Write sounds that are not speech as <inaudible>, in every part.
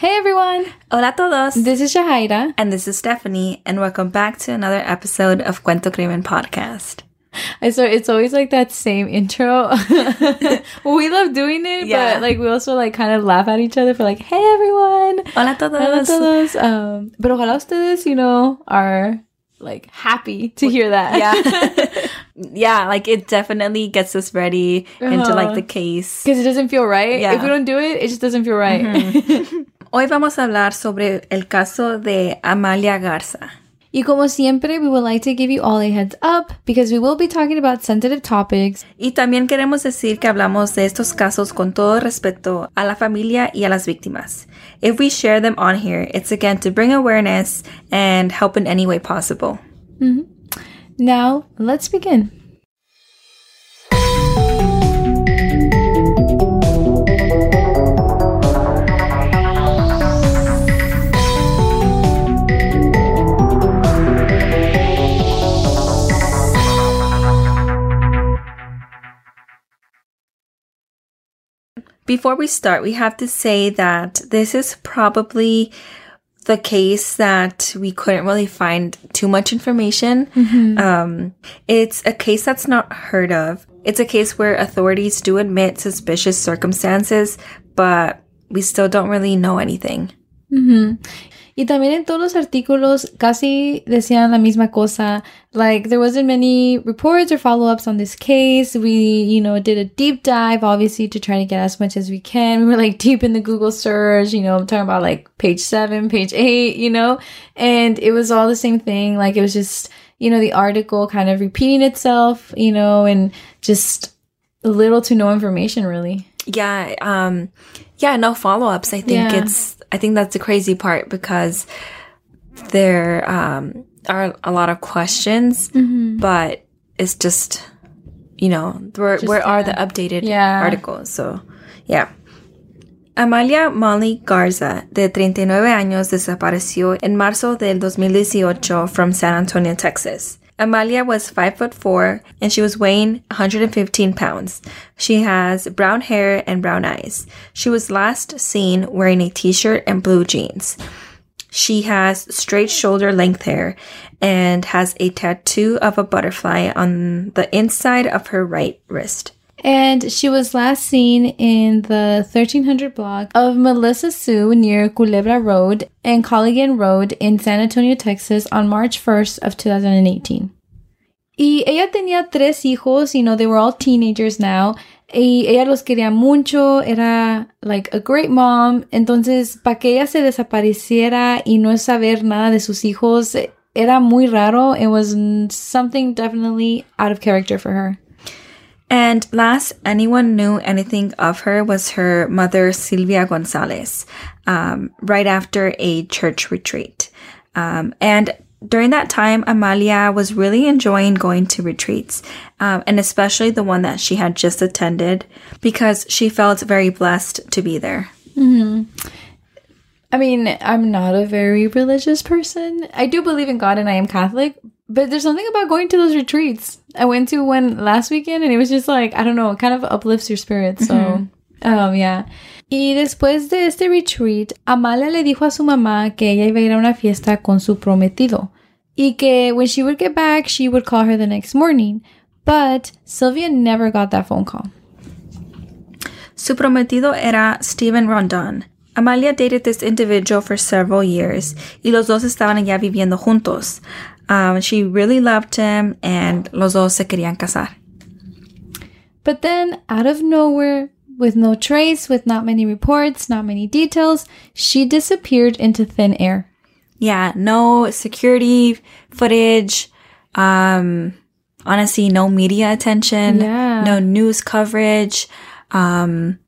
Hey everyone! Hola todos! This is Shahaira. And this is Stephanie, and welcome back to another episode of Cuento Crimen Podcast. I so it's always like that same intro. well, <laughs> we love doing it, yeah. but like we also like kind of laugh at each other for like, hey everyone! Hola todos! Hola todos! Um, but ojalá ustedes, you know, are like happy to hear that. Yeah. <laughs> <laughs> yeah, like it definitely gets us ready uh-huh. into like the case. Because it doesn't feel right. Yeah. If we don't do it, it just doesn't feel right. Mm-hmm. Hoy vamos a hablar sobre el caso de Amalia Garza. Y como siempre, we would like to give you all a heads up because we will be talking about sensitive topics. Y también queremos decir que hablamos de estos casos con todo respeto a la familia y a las víctimas. If we share them on here, it's again to bring awareness and help in any way possible. Mm-hmm. Now, let's begin. Before we start, we have to say that this is probably the case that we couldn't really find too much information. Mm-hmm. Um, it's a case that's not heard of. It's a case where authorities do admit suspicious circumstances, but we still don't really know anything. Mm-hmm. Y también en todos los artículos casi decían la misma cosa. Like, there wasn't many reports or follow-ups on this case. We, you know, did a deep dive, obviously, to try to get as much as we can. We were like deep in the Google search, you know, I'm talking about like page seven, page eight, you know, and it was all the same thing. Like, it was just, you know, the article kind of repeating itself, you know, and just little to no information really. Yeah. Um, yeah, no follow-ups. I think yeah. it's I think that's the crazy part because there um, are a lot of questions, mm-hmm. but it's just, you know, where, just, where are the updated yeah. articles? So, yeah. Amalia Molly Garza, de 39 años, desapareció en marzo del 2018 from San Antonio, Texas. Amalia was 5 foot 4 and she was weighing 115 pounds. She has brown hair and brown eyes. She was last seen wearing a t-shirt and blue jeans. She has straight shoulder length hair and has a tattoo of a butterfly on the inside of her right wrist. And she was last seen in the 1300 block of Melissa Sue near Culebra Road and Callaghan Road in San Antonio, Texas on March 1st of 2018. Y ella tenía tres hijos, you know, they were all teenagers now. Y ella los quería mucho, era like a great mom. Entonces, para que ella se desapareciera y no saber nada de sus hijos, era muy raro. It was something definitely out of character for her. And last anyone knew anything of her was her mother, Silvia Gonzalez, um, right after a church retreat. Um, and during that time, Amalia was really enjoying going to retreats, um, and especially the one that she had just attended, because she felt very blessed to be there. Mm-hmm. I mean, I'm not a very religious person. I do believe in God and I am Catholic, but there's something about going to those retreats. I went to one last weekend and it was just like, I don't know, it kind of uplifts your spirit. So, mm-hmm. um, yeah. Y después de este retreat, Amalia le dijo a su mamá que ella iba a ir a una fiesta con su prometido. Y que when she would get back, she would call her the next morning. But Sylvia never got that phone call. Su prometido era Stephen Rondon. Amalia dated this individual for several years y los dos estaban ya viviendo juntos. Um, she really loved him and los dos se querían casar. But then, out of nowhere, with no trace, with not many reports, not many details, she disappeared into thin air. Yeah, no security footage. Um, honestly, no media attention. Yeah. No news coverage. Um,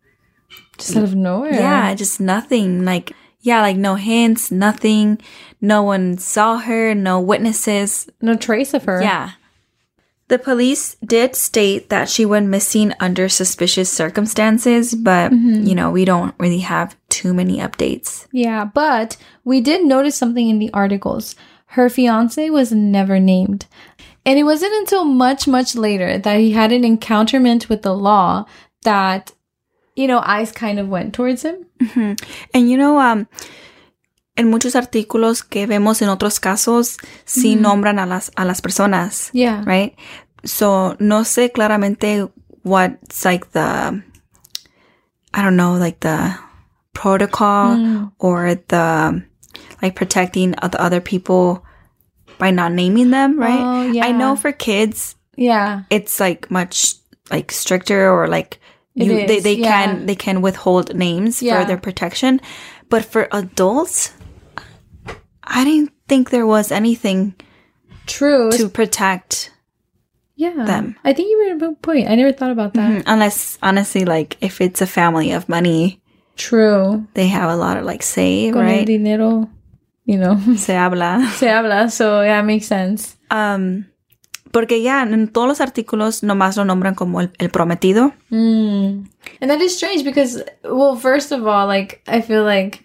just out of nowhere. Yeah, just nothing. Like, yeah, like no hints, nothing. No one saw her, no witnesses. No trace of her. Yeah. The police did state that she went missing under suspicious circumstances, but mm-hmm. you know, we don't really have too many updates. Yeah, but we did notice something in the articles. Her fiance was never named. And it wasn't until much, much later that he had an encounterment with the law that you know, eyes kind of went towards him. And you know, um, en muchos artículos que vemos en otros casos, sí nombran a las, a las personas, Yeah. right? So, no sé claramente what's like the, I don't know, like the protocol Mm. or the, like protecting the other people by not naming them, right? Oh, yeah. I know for kids, Yeah. it's like much like stricter or like you they, is, they yeah. can they can withhold names Yeah. for their protection but for adults i didn't think there was anything True. to protect yeah. them. I think you made a good point. I never thought about that. Mm, unless honestly like if it's a family of money True. they have a lot of like say Con right dinero, you know, se habla <laughs> se habla. So yeah, it makes sense. um porque ya en todos los artículos nomás lo nombran como el, el prometido Mm. And that is strange because, well, first of all, like, I feel like,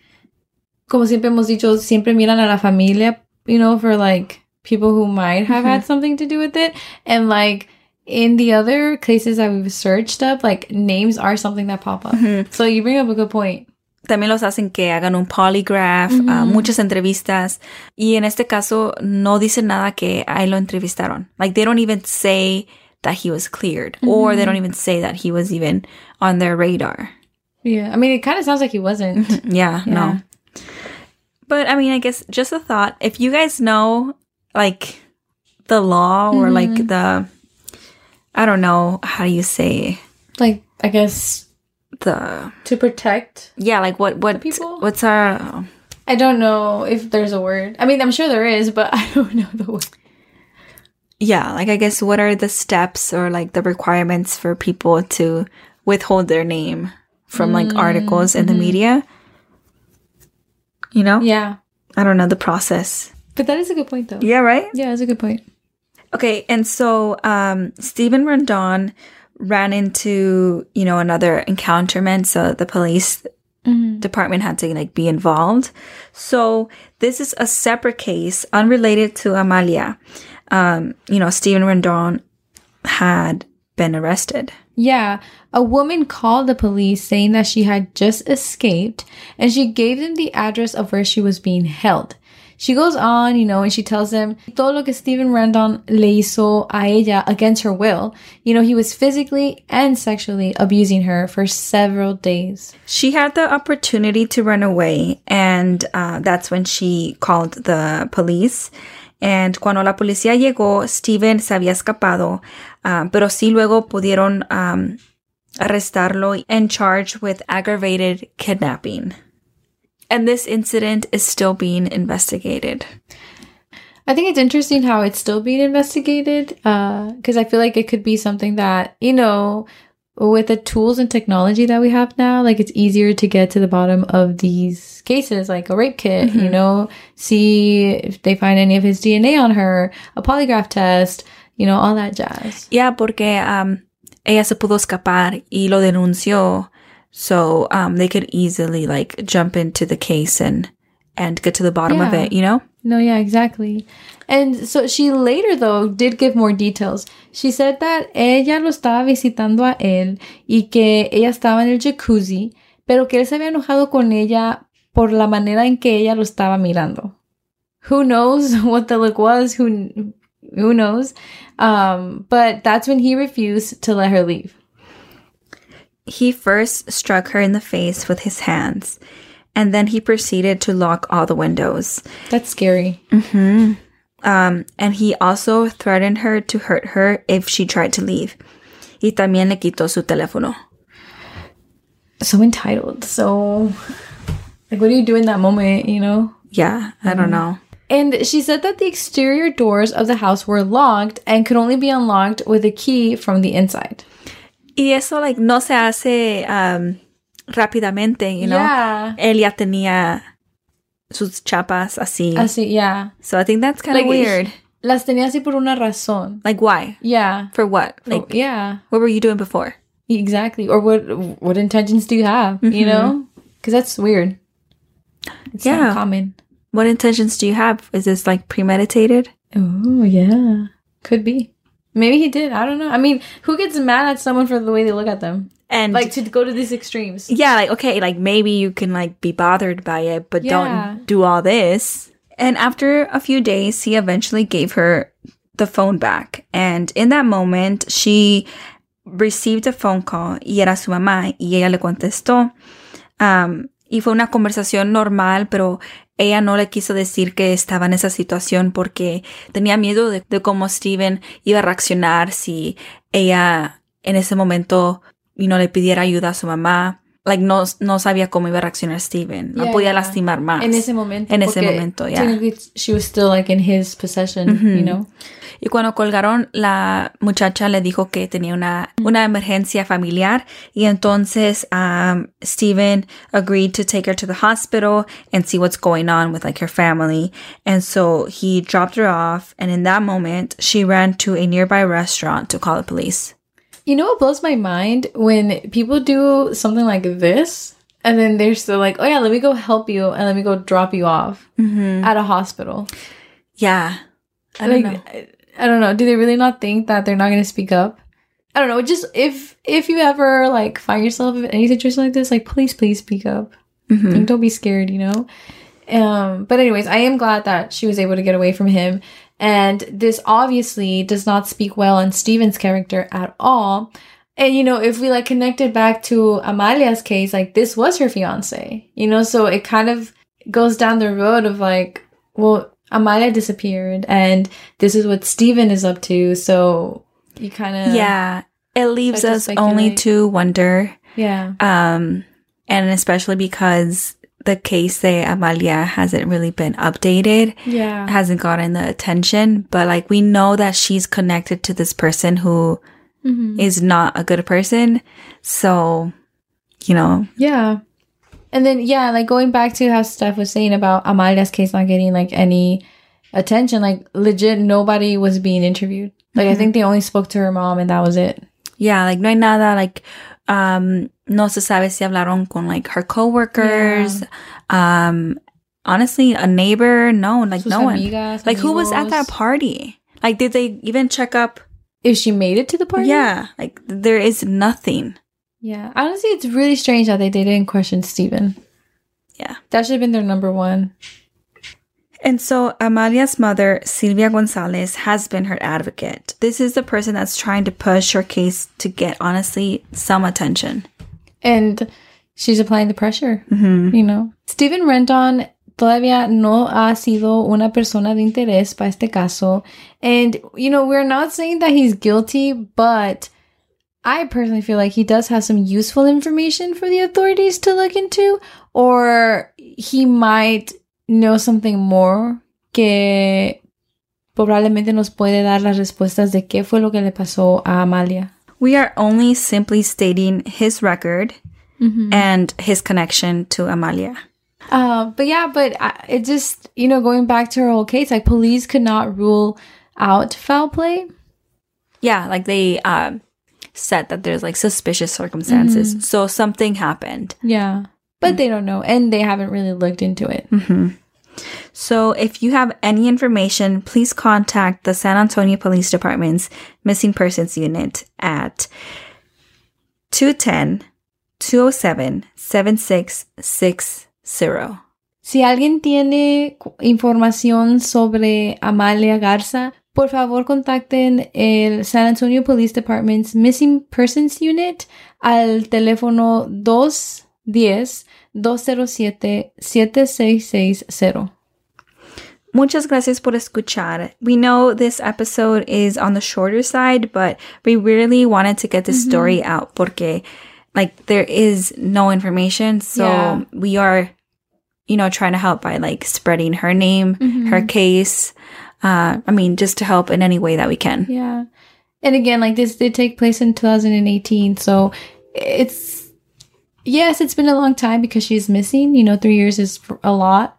como siempre hemos dicho, siempre miran a la familia, you know, for like people who might have had something to do with it. And like, in the other cases that we've searched up, like, names are something that pop up. So you bring up a good point. También los hacen que hagan un polygraph, ah, muchas entrevistas. Y en este caso no dicen nada que a él lo entrevistaron. Like they don't even say that he was cleared or they don't even say that he was even on their radar. Yeah. I mean, it kind of sounds like he wasn't. Yeah, no. But I mean, I guess just a thought. If you guys know like the law or like the, I don't know, how do you say like, I guess the, to protect. yeah, like what, what, people? what's our, I don't know if there's a word. I mean, I'm sure there is, but <laughs> I don't know the word. yeah, like I guess what are the steps or like the requirements for people to withhold their name from like articles in the media? You know? Yeah. I don't know the process. But that is a good point, though. Yeah, right? Yeah, that's a good point. Okay, and so um Stephen Rondon ran into, you know, another encounterment, so the police department had to like be involved. So this is a separate case unrelated to Amalia. Um, you know, Stephen Rendon had been arrested. Yeah, a woman called the police saying that she had just escaped and she gave them the address of where she was being held. She goes on, you know, and she tells them todo lo que Stephen Randon le hizo a ella against her will. You know, he was physically and sexually abusing her for several days. She had the opportunity to run away, and uh, that's when she called the police. And cuando la policía llegó, Steven se había escapado, uh, pero sí luego pudieron um, arrestarlo and charged with aggravated kidnapping. And this incident is still being investigated. I think it's interesting how it's still being investigated because I feel like it could be something that, you know, with the tools and technology that we have now, like it's easier to get to the bottom of these cases, like a rape kit, you know, see if they find any of his DNA on her, a polygraph test, you know, all that jazz. Yeah, porque um, ella se pudo escapar y lo denunció, so um, they could easily like jump into the case and and get to the bottom of it. You know. No, yeah, exactly. And so she later, though, did give more details. She said that ella lo estaba visitando a él y que ella estaba en el jacuzzi, pero que él se había enojado con ella por la manera en que ella lo estaba mirando. Who knows <laughs> what the look was? Who who knows? Um, but that's when he refused to let her leave. He first struck her in the face with his hands, and then he proceeded to lock all the windows. That's scary. Um, and he also threatened her to hurt her if she tried to leave. Y también le quitó su teléfono. So entitled. So, like, what do you do in that moment? You know. Yeah, I don't know. And she said that the exterior doors of the house were locked and could only be unlocked with a key from the inside. Y eso, like, no se hace um, rápidamente, you know? Yeah. Él ya tenía sus chapas así. Así, yeah. so I think that's kind of Like, weird. Las tenía así por una razón. Like, why? Yeah. For what? Like, yeah. what were you doing before? Exactly. Or what what intentions do you have? You know? Because that's weird. It's Yeah. not common. What intentions do you have? Is this like premeditated? Oh, yeah. Could be. Maybe he did. I don't know. I mean, who gets mad at someone for the way they look at them? and like to go to these extremes. yeah, like okay, like maybe you can like be bothered by it, but Yeah. don't do all this. And after a few days, he eventually gave her the phone back. And in that moment, she received a phone call y era su mamá y ella le contestó. Um, y fue una conversación normal, pero ella no le quiso decir que estaba en esa situación porque tenía miedo de, cómo Steven iba a reaccionar si ella en ese momento y no le pidiera ayuda a su mamá. Like, no, no sabía cómo iba a reaccionar Steven. No Yeah, podía yeah. lastimar más. En ese momento. En ese momento, yeah. Technically, she was still like in his possession, you know? Y cuando colgaron, la muchacha le dijo que tenía una, una emergencia familiar y entonces um, Steven agreed to take her to the hospital and see what's going on with like her family. And so he dropped her off and in that moment, she ran to a nearby restaurant to call the police. You know what blows my mind when people do something like this and then they're still like, oh yeah, let me go help you and let me go drop you off at a hospital. Yeah. I like, don't know. I, I don't know. Do they really not think that they're not going to speak up? I don't know. Just if if you ever like find yourself in any situation like this, like please, please speak up. Like, don't be scared. You know. Um. But anyways, I am glad that she was able to get away from him, and this obviously does not speak well on Steven's character at all. And you know, if we like connected back to Amalia's case, like this was her fiance, you know, so it kind of goes down the road of like, well, Amalia disappeared and this is what Steven is up to. So you kind of, Yeah. It leaves to us only to wonder yeah, Um, and especially because the case de Amalia hasn't really been updated, yeah, hasn't gotten the attention, but like we know that she's connected to this person who is Mhm. not a good person. So, you know, yeah. And then, yeah, like going back to how Steph was saying about Amalia's case not getting like any attention, like legit, nobody was being interviewed. Like, I think they only spoke to her mom and that was it. yeah, like no hay nada, like, um, no se sabe si hablaron con like her coworkers, um, honestly, a neighbor, no, like Sus no one. amigas, Like who was at that party? Like, did they even check up? If she made it to the party? Yeah, like there is nothing. Yeah. Honestly, it's really strange that they, they didn't question Steven. Yeah. That should have been their number one. And so Amalia's mother, Silvia Gonzalez, has been her advocate. This is the person that's trying to push her case to get, honestly, some attention. And she's applying the pressure, Mm-hmm. you know. Steven Renton todavía no ha sido una persona de interés para este caso. And, you know, we're not saying that he's guilty, but I personally feel like he does have some useful information for the authorities to look into, or he might know something more que probablemente nos puede dar las respuestas de qué fue lo que le pasó a Amalia. We are only simply stating his record and his connection to Amalia. Uh, but yeah, but I, it just, you know, going back to her whole case, like police could not rule out foul play. Yeah, like they um, said that there's like suspicious circumstances. So something happened. Yeah. But mm-hmm. they don't know and they haven't really looked into it. Mm-hmm. So if you have any information, please contact the San Antonio Police Department's Missing Persons Unit at 210 207 7660. Si alguien tiene información sobre Amalia Garza, por favor contacten el San Antonio Police Department's Missing Persons Unit al teléfono 210-207-7660. Muchas gracias por escuchar. We know this episode is on the shorter side, but we really wanted to get this story out porque like there is no information. So Yeah. we are, you know, trying to help by like spreading her name, her case. Uh, I mean, just to help in any way that we can. Yeah. And again, like this did take place in 2018. So it's, yes, it's been a long time because she's missing. You know, three years is a lot.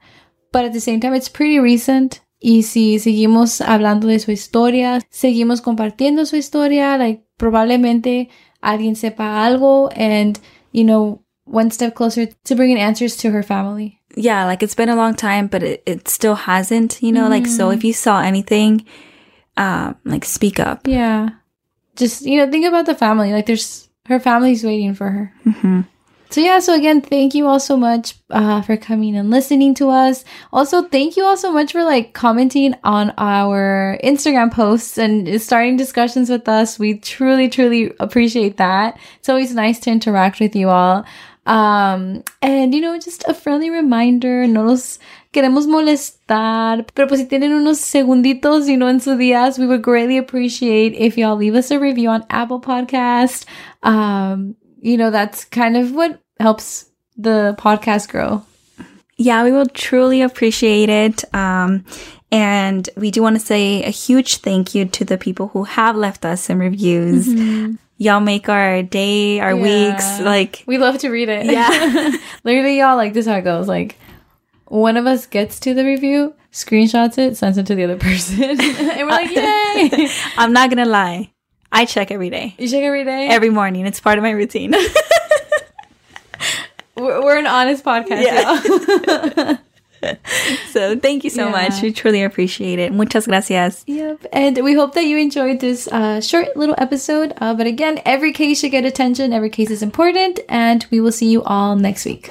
But at the same time, it's pretty recent. Y si seguimos hablando de su historia, seguimos compartiendo su historia, like probablemente alguien sepa algo and, you know, one step closer to bringing answers to her family. yeah, like it's been a long time, but it, it still hasn't, you know, like, so if you saw anything, um, like speak up. Yeah. Just, you know, think about the family. Like there's her family's waiting for her. So yeah, so again, thank you all so much uh, for coming and listening to us. Also, thank you all so much for like commenting on our Instagram posts and starting discussions with us. We truly, truly appreciate that. It's always nice to interact with you all. Um, and you know, just a friendly reminder, no los queremos molestar, pero pues si tienen unos segunditos, you know, en sus días, we would greatly appreciate if y'all leave us a review on Apple Podcast. Um, you know, that's kind of what helps the podcast grow. Yeah, we will truly appreciate it. Um, and we do want to say a huge thank you to the people who have left us some reviews. Y'all make our day, our weeks. Like, we love to read it. Yeah. <laughs> Literally, y'all, like, this is how it goes. Like, one of us gets to the review, screenshots it, sends it to the other person. <laughs> and we're like, <laughs> yay! I'm not going to lie. I check every day, You check every day? every morning. It's part of my routine. <laughs> we're, an honest podcast, Yeah. <laughs> so thank you so Yeah. much. We truly appreciate it. Muchas gracias. Yep. And we hope that you enjoyed this uh, short little episode. Uh, but again, every case should get attention. Every case is important. And we will see you all next week.